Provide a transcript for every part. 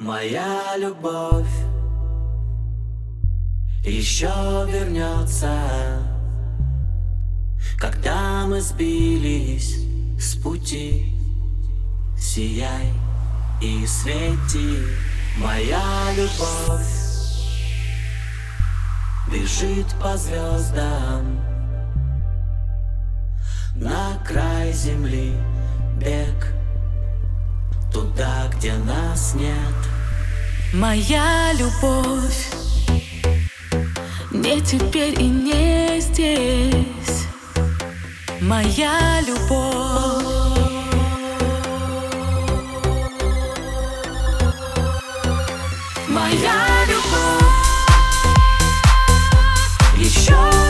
Моя любовь еще вернется, когда мы сбились с пути. Сияй и свети, моя любовь бежит по звездам на край земли бег туда, где нас нет. Моя любовь не теперь и не здесь. Моя любовь. Моя любовь еще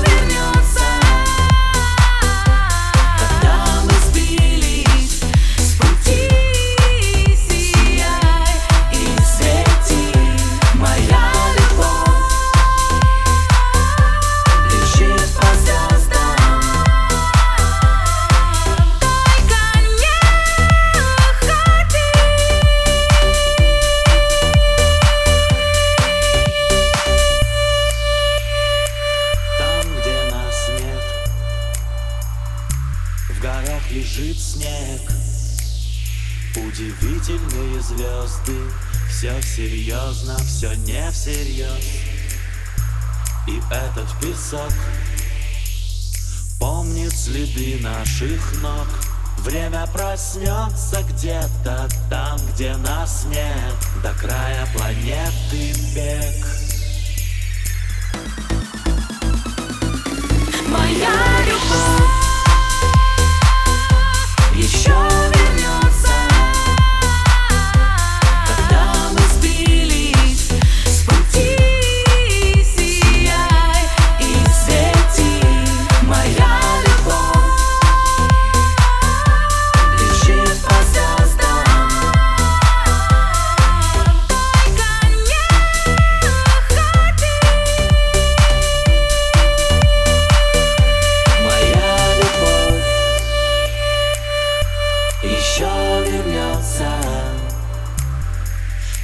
удивительные звезды. Все серьезно, все не всерьез. И этот песок помнит следы наших ног. Время проснется где-то там, где нас нет, до края планеты бег. Моя любовь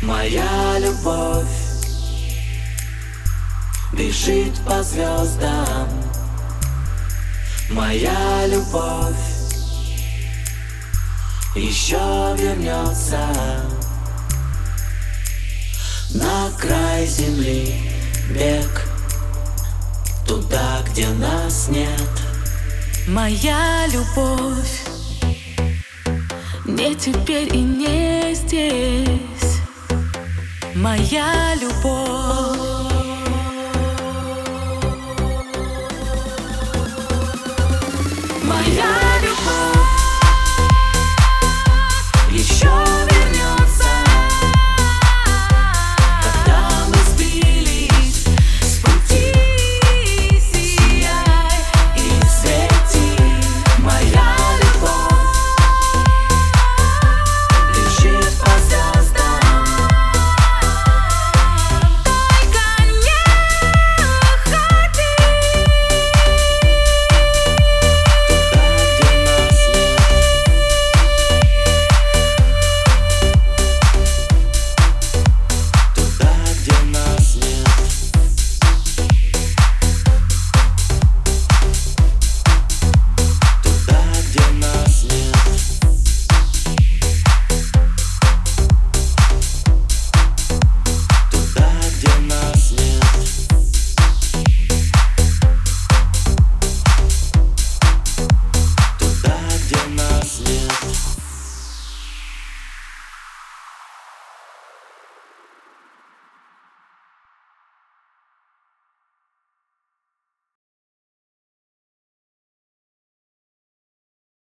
Моя любовь бежит по звездам. Моя любовь еще вернется на край земли бег туда, где нас нет. Моя любовь не теперь и не здесь. Моя любовь